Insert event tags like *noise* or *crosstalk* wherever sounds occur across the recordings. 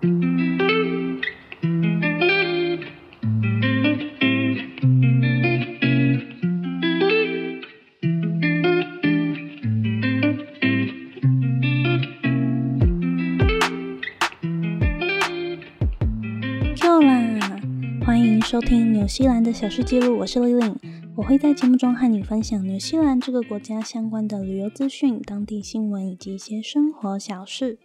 Q 啦！欢迎收听纽西兰的小事记录，我是 Lily，。我会在节目中和你分享纽西兰这个国家相关的旅游资讯、当地新闻以及一些生活小事。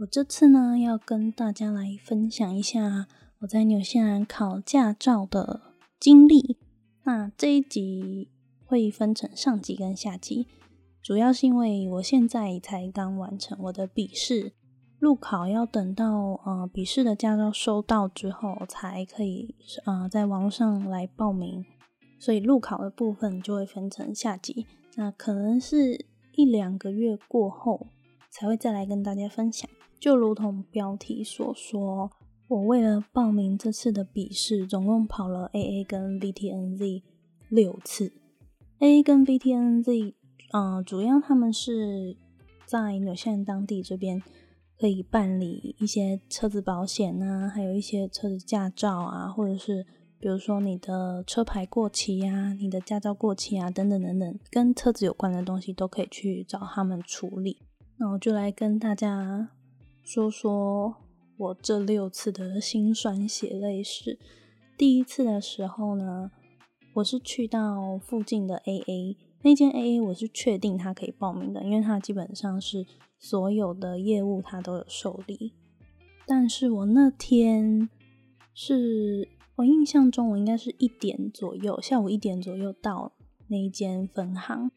我这次呢，要跟大家来分享一下我在纽西兰考驾照的经历。那这一集会分成上集跟下集，主要是因为我现在才刚完成我的笔试。路考要等到呃笔试的驾照收到之后，才可以呃在网络上来报名，所以路考的部分就会分成下集，那可能是一两个月过后才会再来跟大家分享。就如同标题所说，我为了报名这次的笔试，总共跑了 AA 跟 VTNZ 六次。AA 跟 VTNZ，呃，主要他们是在纽西兰当地这边。可以办理一些车子保险啊，还有一些车子驾照啊，或者是比如说你的车牌过期呀、你的驾照过期啊等等等等，跟车子有关的东西都可以去找他们处理。那我就来跟大家说说我这六次的辛酸血泪史。第一次的时候呢，我是去到附近的 AA 那间 AA，我是确定他可以报名的，因为他基本上是。所有的业务他都有受理，但是我那天是我印象中我应该是一点左右，下午一点左右到那一间分行。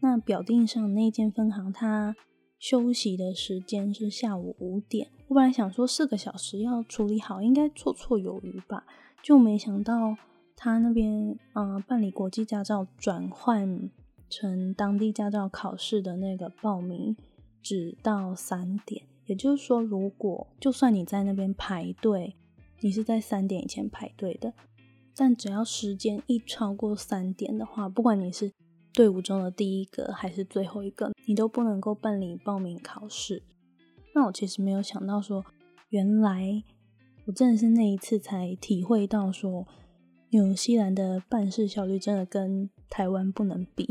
那表定上那间分行，它休息的时间是下午五点。我本来想说四个小时要处理好，应该绰绰有余吧，就没想到他那边嗯办理国际驾照转换成当地驾照考试的那个报名。只到三点，也就是说，如果就算你在那边排队，你是在三点以前排队的，但只要时间一超过三点的话，不管你是队伍中的第一个还是最后一个，你都不能够办理报名考试。那我其实没有想到说，原来我真的是那一次才体会到说，纽西兰的办事效率真的跟台湾不能比。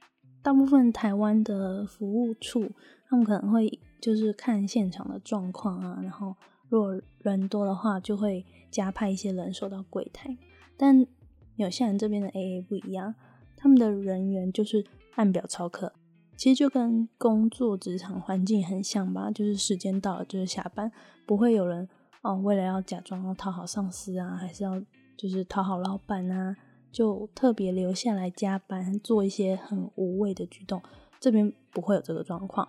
*laughs* 大部分台湾的服务处。他们可能会就是看现场的状况啊，然后如果人多的话，就会加派一些人手到柜台。但纽西兰这边的 AA 不一样，他们的人员就是按表操课，其实就跟工作职场环境很像吧，就是时间到了就是下班，不会有人哦为了要假装要讨好上司啊，还是要就是讨好老板啊，就特别留下来加班做一些很无谓的举动。这边不会有这个状况。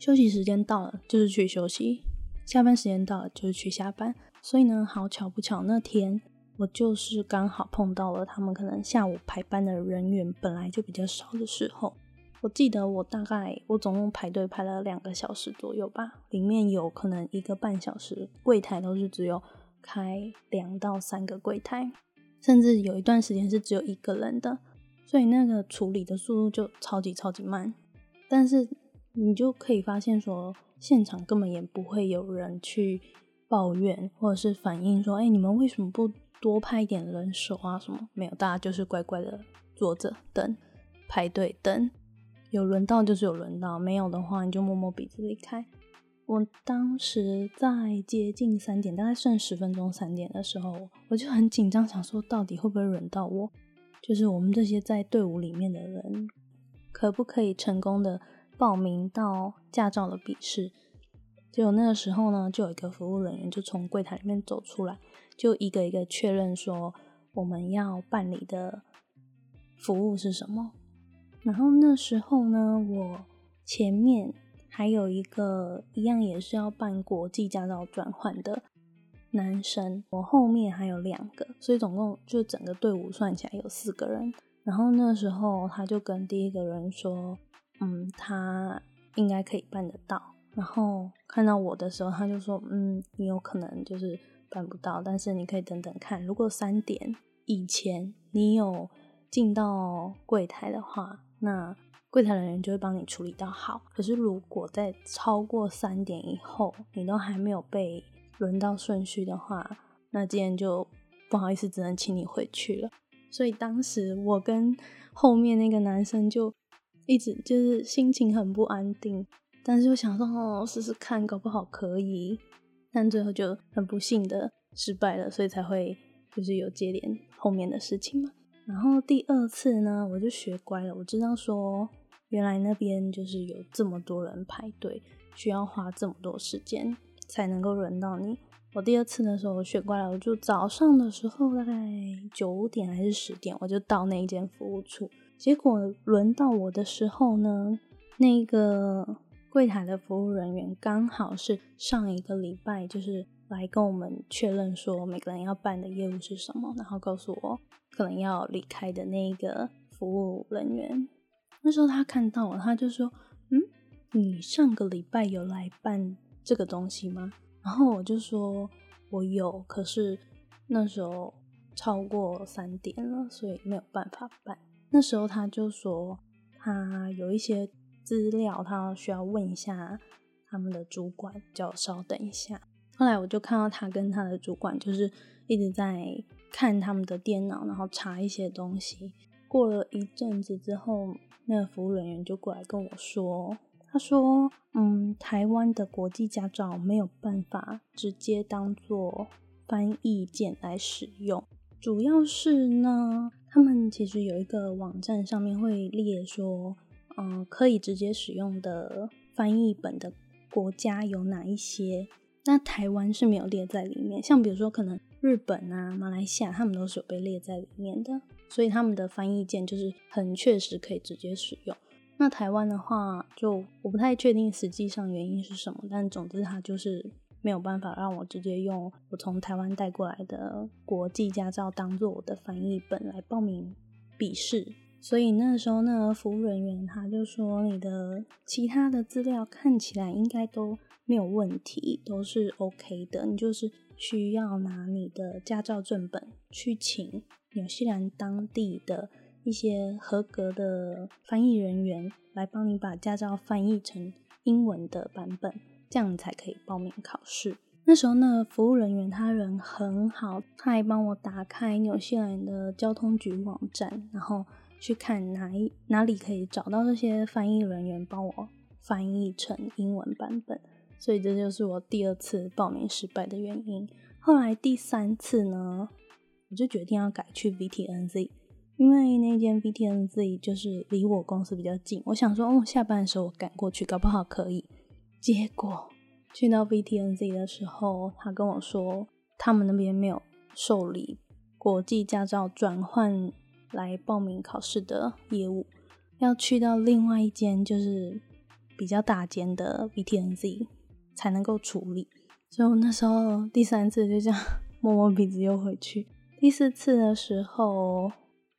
休息时间到了，就是去休息；下班时间到了，就是去下班。所以呢，好巧不巧，那天我就是刚好碰到了他们可能下午排班的人员本来就比较少的时候。我记得我大概我总共排队排了两个小时左右吧，里面有可能一个半小时柜台都是只有开两到三个柜台，甚至有一段时间是只有一个人的，所以那个处理的速度就超级超级慢。但是你就可以发现，说现场根本也不会有人去抱怨，或者是反映说，哎，你们为什么不多派一点人手啊？什么没有，大家就是乖乖的坐着等，排队等，有轮到就是有轮到，没有的话你就摸摸鼻子离开。我当时在接近三点，大概剩十分钟三点的时候，我就很紧张，想说到底会不会轮到我？就是我们这些在队伍里面的人，可不可以成功的？报名到驾照的笔试，结果那个时候呢，就有一个服务人员就从柜台里面走出来，就一个一个确认说我们要办理的服务是什么。然后那时候呢，我前面还有一个一样也是要办国际驾照转换的男生，我后面还有两个，所以总共就整个队伍算起来有四个人。然后那时候他就跟第一个人说。嗯，他应该可以办得到。然后看到我的时候，他就说：“嗯，你有可能就是办不到，但是你可以等等看。如果三点以前你有进到柜台的话，那柜台人员就会帮你处理到好。可是如果在超过三点以后，你都还没有被轮到顺序的话，那今天就不好意思，只能请你回去了。所以当时我跟后面那个男生就一直就是心情很不安定，但是又想说哦，试试看，搞不好可以。但最后就很不幸的失败了，所以才会就是有接连后面的事情嘛。然后第二次呢，我就学乖了，我知道说原来那边就是有这么多人排队，需要花这么多时间才能够轮到你。我第二次的时候，我学乖了，我就早上的时候大概九点还是十点，我就到那一间服务处。结果轮到我的时候呢，那个柜台的服务人员刚好是上一个礼拜就是来跟我们确认说每个人要办的业务是什么，然后告诉我可能要离开的那一个服务人员。那时候他看到了，他就说：“嗯，你上个礼拜有来办这个东西吗？”然后我就说，我有，可是那时候超过三点了，所以没有办法办。那时候他就说，他有一些资料，他需要问一下他们的主管，叫我稍等一下。后来我就看到他跟他的主管就是一直在看他们的电脑，然后查一些东西。过了一阵子之后，那个服务人员就过来跟我说。他说：“嗯，台湾的国际驾照没有办法直接当做翻译件来使用，主要是呢，他们其实有一个网站上面会列说，嗯，可以直接使用的翻译本的国家有哪一些？那台湾是没有列在里面。像比如说，可能日本啊、马来西亚，他们都是有被列在里面的，所以他们的翻译件就是很确实可以直接使用。”那台湾的话，就我不太确定实际上原因是什么，但总之它就是没有办法让我直接用我从台湾带过来的国际驾照当做我的翻译本来报名笔试。所以那时候那服务人员他就说，你的其他的资料看起来应该都没有问题，都是 OK 的，你就是需要拿你的驾照正本去请纽西兰当地的。一些合格的翻译人员来帮你把驾照翻译成英文的版本，这样你才可以报名考试。那时候呢，服务人员他人很好，他还帮我打开纽西兰的交通局网站，然后去看哪一哪里可以找到这些翻译人员帮我翻译成英文版本。所以这就是我第二次报名失败的原因。后来第三次呢，我就决定要改去 VTNZ。因为那间 v t n z 就是离我公司比较近，我想说，哦，下班的时候我赶过去，搞不好可以。结果去到 v t n z 的时候，他跟我说，他们那边没有受理国际驾照转换来报名考试的业务，要去到另外一间就是比较大间的 v t n z 才能够处理。所以我那时候第三次就这样 *laughs* 摸摸鼻子又回去。第四次的时候。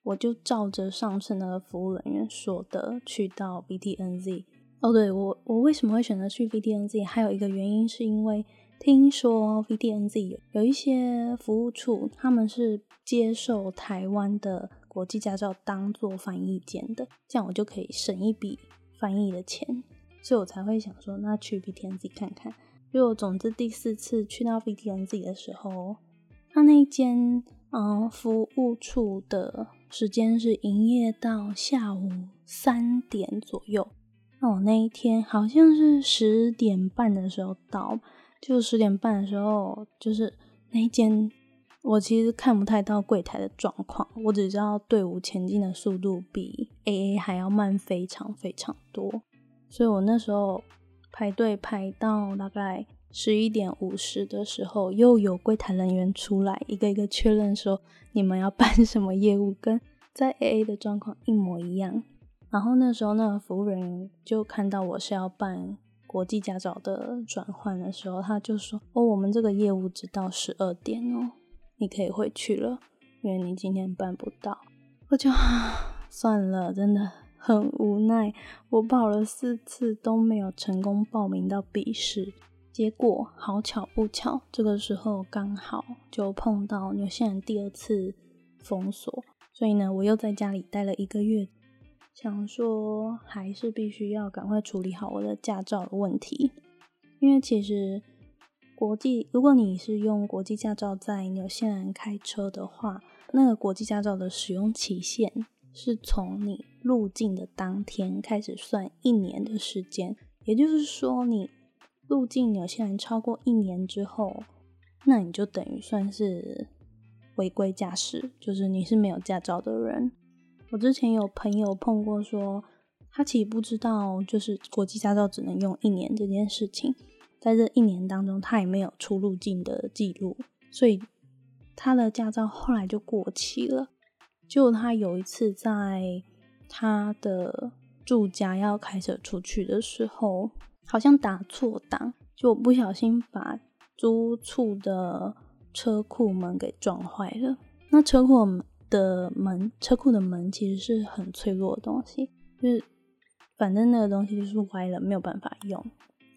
我就照着上次那个服务人员说的去到 VTNZ。哦，对我，我为什么会选择去 VTNZ？还有一个原因是因为听说 VTNZ 有一些服务处，他们是接受台湾的国际驾照当做翻译件的，这样我就可以省一笔翻译的钱，所以我才会想说，那去 B T N Z 看看。就我总之第四次去到 B T N Z 的时候，他那一间嗯服务处的。时间是营业到下午三点左右。那我那一天好像是十点半的时候到，就十点半的时候，就是那一间我其实看不太到柜台的状况，我只知道队伍前进的速度比 AA 还要慢非常非常多，所以我那时候排队排到大概。十一点五十的时候，又有柜台人员出来，一个一个确认说你们要办什么业务，跟在 A A 的状况一模一样。然后那时候那个服务人员就看到我是要办国际驾照的转换的时候，他就说：“哦，我们这个业务只到十二点哦，你可以回去了，因为你今天办不到。”我就 *sighs* 算了，真的很无奈。我报了四次都没有成功报名到笔试。结果好巧不巧，这个时候刚好就碰到纽西兰第二次封锁，所以呢，我又在家里待了一个月，想说还是必须要赶快处理好我的驾照的问题，因为其实国际，如果你是用国际驾照在纽西兰开车的话，那个国际驾照的使用期限是从你入境的当天开始算一年的时间。也就是说，你入境纽西兰超过一年之后，那你就等于算是违规驾驶，就是你是没有驾照的人。我之前有朋友碰过，说他其实不知道，就是国际驾照只能用一年这件事情。在这一年当中，他也没有出入境的记录，所以他的驾照后来就过期了。就他有一次在他的住家要开车出去的时候，好像打错档，就不小心把租处的车库门给撞坏了。那车库的门，车库的门其实是很脆弱的东西，就是反正那个东西就是歪了，没有办法用。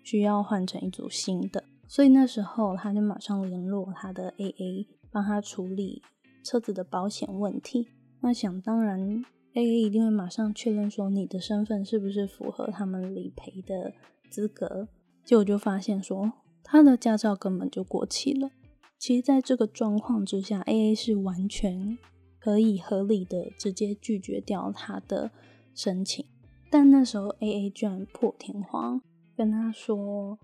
需要换成一组新的，所以那时候他就马上联络他的 AA，帮他处理车子的保险问题。那想当然，AA 一定会马上确认说你的身份是不是符合他们理赔的资格。结果就发现说他的驾照根本就过期了。其实，在这个状况之下，AA 是完全可以合理的直接拒绝掉他的申请。但那时候 AA 居然破天荒。跟他说，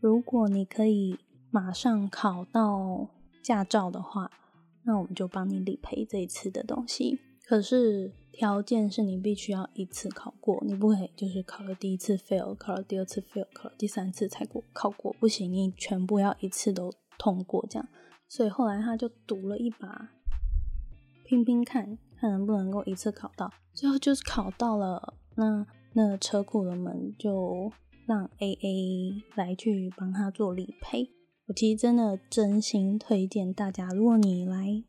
如果你可以马上考到驾照的话，那我们就帮你理赔这一次的东西。可是条件是你必须要一次考过，你不可以就是考了第一次 fail，考了第二次 fail，考了第三次才过考过，不行，你全部要一次都通过这样。所以后来他就赌了一把，拼拼看看能不能够一次考到，最后就是考到了。那那车库的门就。让 AA 来去帮他做理赔。我其实真的真心推荐大家，如果你来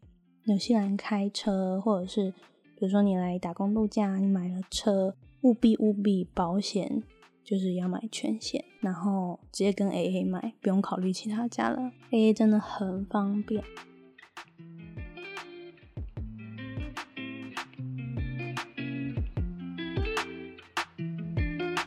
纽西兰开车，或者是比如说你来打工度假，你买了车，务必务必保险就是要买全险，然后直接跟 AA 买，不用考虑其他家了。AA 真的很方便。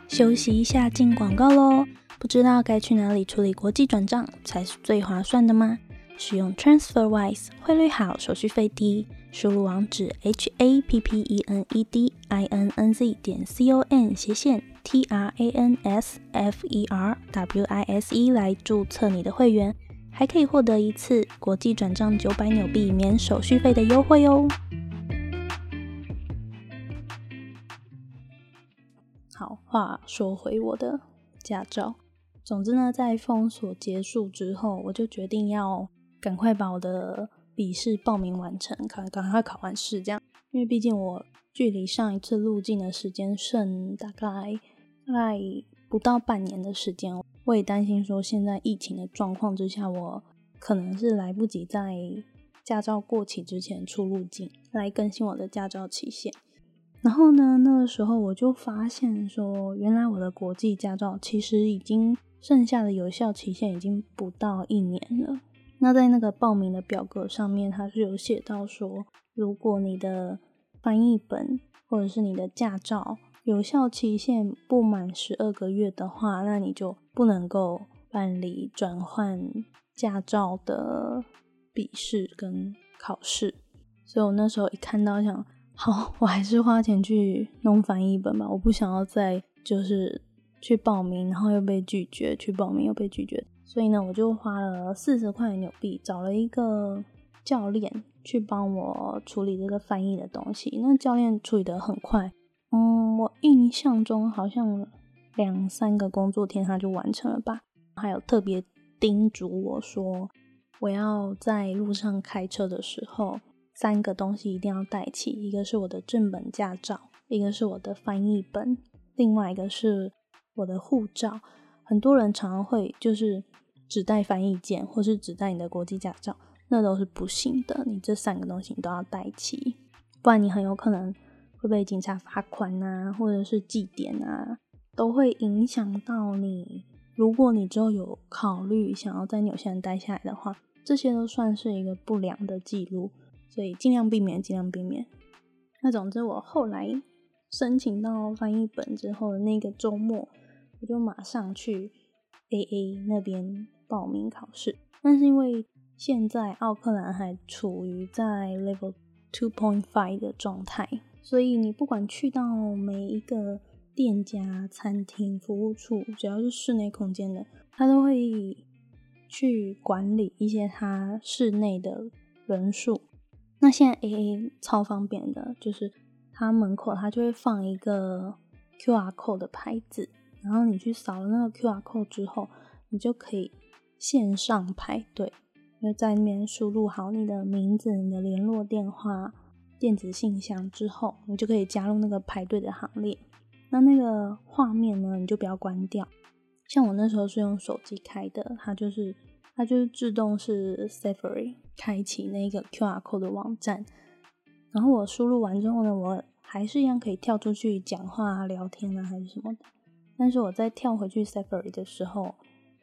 休息一下，进广告喽！不知道该去哪里处理国际转账才是最划算的吗？使用 TransferWise，汇率好，手续费低。输入网址 h a p p e n e d i n n z 点 c o n 斜线 t r a n s f e r w i s e 来注册你的会员，还可以获得一次国际转账九百纽币免手续费的优惠哦！好话说回我的驾照，总之呢，在封锁结束之后，我就决定要赶快把我的笔试报名完成，赶赶快考完试，这样，因为毕竟我距离上一次入境的时间剩大概大概不到半年的时间，我也担心说现在疫情的状况之下，我可能是来不及在驾照过期之前出入境来更新我的驾照期限。然后呢，那个时候我就发现说，原来我的国际驾照其实已经剩下的有效期限已经不到一年了。那在那个报名的表格上面，它是有写到说，如果你的翻译本或者是你的驾照有效期限不满十二个月的话，那你就不能够办理转换驾照的笔试跟考试。所以我那时候一看到想。好，我还是花钱去弄翻译本吧。我不想要再就是去报名，然后又被拒绝；去报名又被拒绝。所以呢，我就花了四十块纽币，找了一个教练去帮我处理这个翻译的东西。那教练处理的很快，嗯，我印象中好像两三个工作天他就完成了吧。还有特别叮嘱我说，我要在路上开车的时候。三个东西一定要带齐，一个是我的正本驾照，一个是我的翻译本，另外一个是我的护照。很多人常常会就是只带翻译件，或是只带你的国际驾照，那都是不行的。你这三个东西你都要带齐，不然你很有可能会被警察罚款啊，或者是记点啊，都会影响到你。如果你之后有考虑想要在纽西兰待下来的话，这些都算是一个不良的记录。所以尽量避免，尽量避免。那总之，我后来申请到翻译本之后的那个周末，我就马上去 AA 那边报名考试。但是因为现在奥克兰还处于在 Level Two Point Five 的状态，所以你不管去到每一个店家、餐厅、服务处，只要是室内空间的，他都会去管理一些他室内的人数。那现在 AA 超方便的，就是他门口他就会放一个 QR code 的牌子，然后你去扫了那个 QR code 之后，你就可以线上排队，就在那边输入好你的名字、你的联络电话、电子信箱之后，你就可以加入那个排队的行列。那那个画面呢，你就不要关掉。像我那时候是用手机开的，它就是它就是自动是 Safari 开启那个 QR code 的网站。然后我输入完之后呢，我还是一样可以跳出去讲话、聊天啊，还是什么的。但是我在跳回去 Safari 的时候，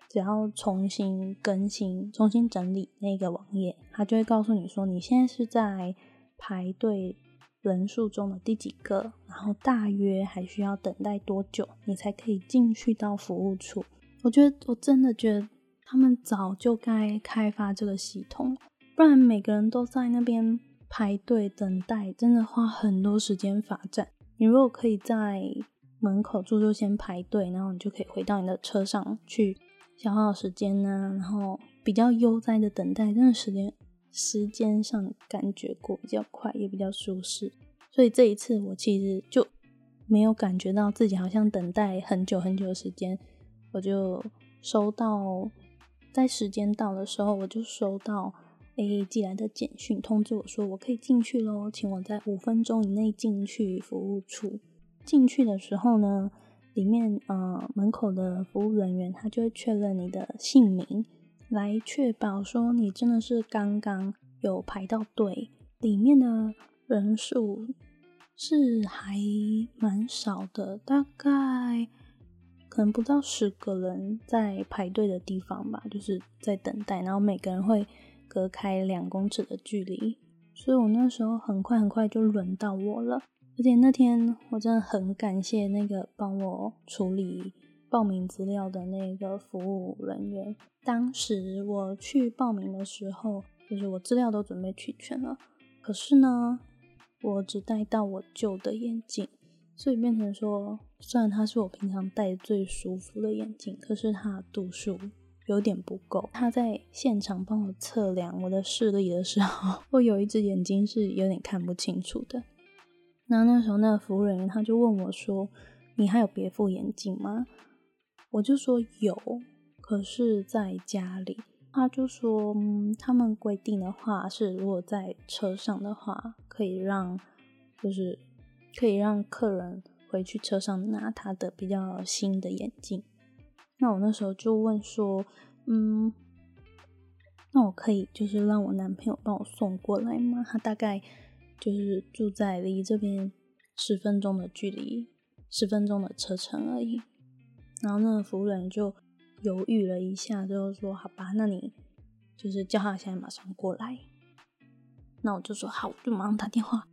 只要重新更新、重新整理那个网页，它就会告诉你说你现在是在排队人数中的第几个，然后大约还需要等待多久，你才可以进去到服务处。我觉得我真的觉得他们早就该开发这个系统，不然每个人都在那边。排队等待真的花很多时间罚站。你如果可以在门口住就先排队，然后你就可以回到你的车上去消耗时间呢，然后比较悠哉的等待，真的时间时间上感觉过比较快，也比较舒适。所以这一次我其实就没有感觉到自己好像等待很久很久的时间，我就收到在时间到的时候，我就收到。A 寄来的简讯通知我说我可以进去喽，请我在五分钟以内进去服务处。进去的时候呢，里面呃门口的服务人员他就会确认你的姓名，来确保说你真的是刚刚有排到队。里面的人数是还蛮少的，大概可能不到十个人在排队的地方吧，就是在等待，然后每个人会。隔开两公尺的距离，所以我那时候很快很快就轮到我了。而且那天我真的很感谢那个帮我处理报名资料的那个服务人员。当时我去报名的时候，就是我资料都准备齐全了，可是呢，我只带到我旧的眼镜，所以变成说，虽然它是我平常戴最舒服的眼镜，可是它度数。有点不够。他在现场帮我测量我的视力的时候，*laughs* 我有一只眼睛是有点看不清楚的。那那时候那个服务人员他就问我说：“你还有别副眼镜吗？”我就说有，可是在家里。他就说：“嗯，他们规定的话是，如果在车上的话，可以让就是可以让客人回去车上拿他的比较新的眼镜。”那我那时候就问说，嗯，那我可以就是让我男朋友帮我送过来吗？他大概就是住在离这边十分钟的距离，十分钟的车程而已。然后那个服务员就犹豫了一下，最后说：“好吧，那你就是叫他现在马上过来。”那我就说好，我就马上打电话，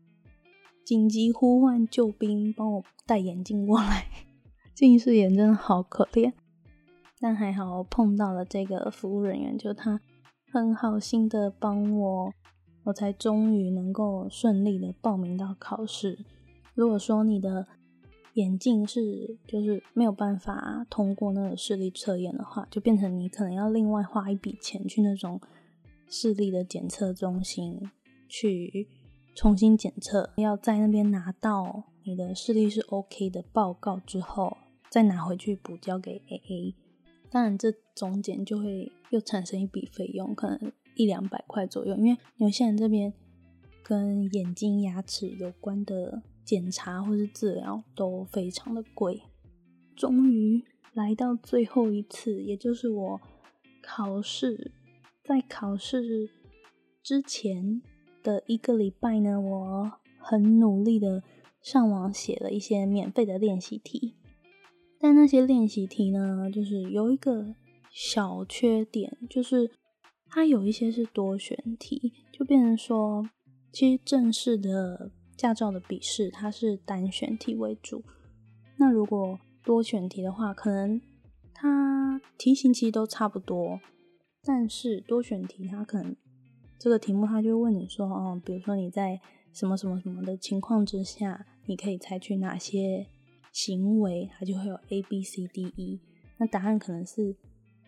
紧急呼唤救兵，帮我戴眼镜过来。*laughs* 近视眼真的好可怜。但还好碰到了这个服务人员，就他很好心的帮我，我才终于能够顺利的报名到考试。如果说你的眼镜是就是没有办法通过那个视力测验的话，就变成你可能要另外花一笔钱去那种视力的检测中心去重新检测，要在那边拿到你的视力是 OK 的报告之后，再拿回去补交给 AA。当然，这中间就会又产生一笔费用，可能一两百块左右。因为有些人这边跟眼睛、牙齿有关的检查或是治疗都非常的贵。终于来到最后一次，也就是我考试，在考试之前的一个礼拜呢，我很努力的上网写了一些免费的练习题。但那些练习题呢，就是有一个小缺点，就是它有一些是多选题，就变成说，其实正式的驾照的笔试它是单选题为主。那如果多选题的话，可能它题型其实都差不多，但是多选题它可能这个题目它就问你说，哦，比如说你在什么什么什么的情况之下，你可以采取哪些行为，它就会有 A B C D E，那答案可能是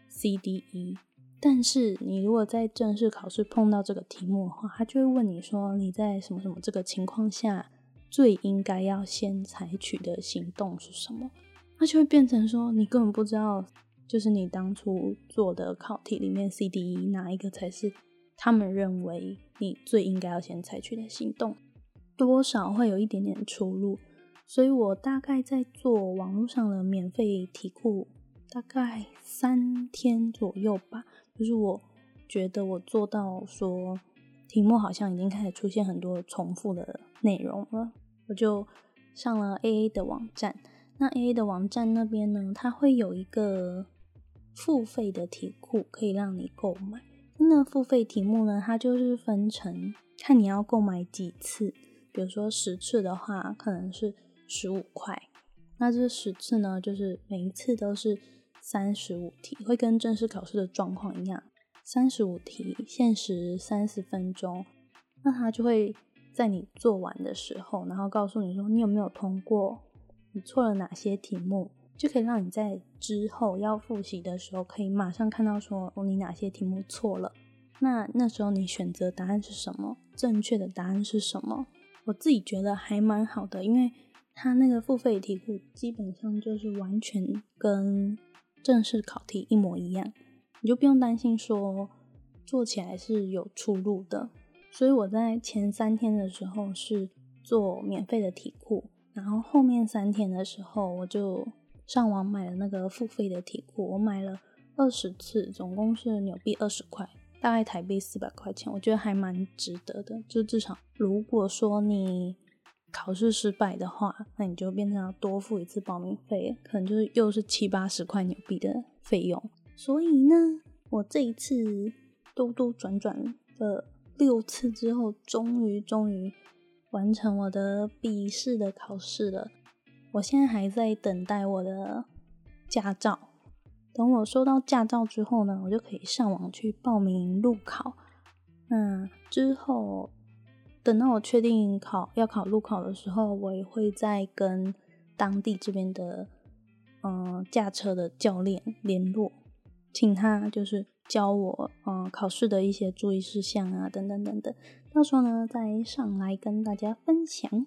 C D E。但是你如果在正式考试碰到这个题目的话，他就会问你说你在什么什么这个情况下最应该要先采取的行动是什么？那就会变成说你根本不知道，就是你当初做的考题里面 C、D、E 哪一个才是他们认为你最应该要先采取的行动，多少会有一点点出入。所以我大概在做网络上的免费题库，大概三天左右吧。就是我觉得我做到说题目好像已经开始出现很多重复的内容了，我就上了 A A 的网站。那 A A 的网站那边呢，它会有一个付费的题库可以让你购买。那付费题目呢，它就是分成看你要购买几次，比如说十次的话，可能是十五块。那这十次呢，就是每一次都是。三十五题会跟正式考试的状况一样，三十五题限时三十分钟，那他就会在你做完的时候，然后告诉你说你有没有通过，你错了哪些题目，就可以让你在之后要复习的时候，可以马上看到说哦你哪些题目错了，那那时候你选择答案是什么，正确的答案是什么？我自己觉得还蛮好的，因为他那个付费题库基本上就是完全跟正式考题一模一样，你就不用担心说做起来是有出入的。所以我在前三天的时候是做免费的题库，然后后面三天的时候我就上网买了那个付费的题库。我买了二十次，总共是纽币二十块，大概台币四百块钱，我觉得还蛮值得的。就至少如果说你。考试失败的话，那你就变成要多付一次报名费，可能就是又是七八十块纽币的费用。所以呢，我这一次兜兜转转了六次之后，终于终于完成我的笔试的考试了。我现在还在等待我的驾照，等我收到驾照之后呢，我就可以上网去报名路考。那之后。等到我确定考要考路考的时候，我也会再跟当地这边的嗯驾车的教练联络，请他就是教我嗯考试的一些注意事项啊等等等等，到时候呢再上来跟大家分享。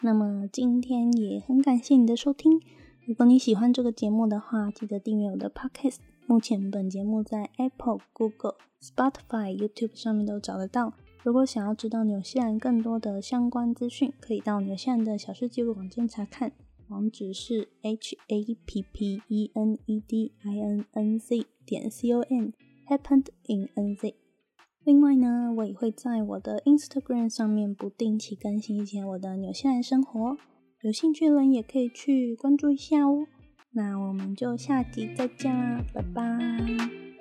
那么今天也很感谢你的收听，如果你喜欢这个节目的话，记得订阅我的 Podcast。目前本节目在 Apple、Google、Spotify、YouTube 上面都找得到。如果想要知道纽西兰更多的相关资讯，可以到纽西兰的小事记录网站查看，网址是 h a p p e n e d i n n z 点 c o m happened in n z。另外呢，我也会在我的 Instagram 上面不定期更新一些我的纽西兰生活，有兴趣的人也可以去关注一下哦。那我们就下集再见啦，拜拜。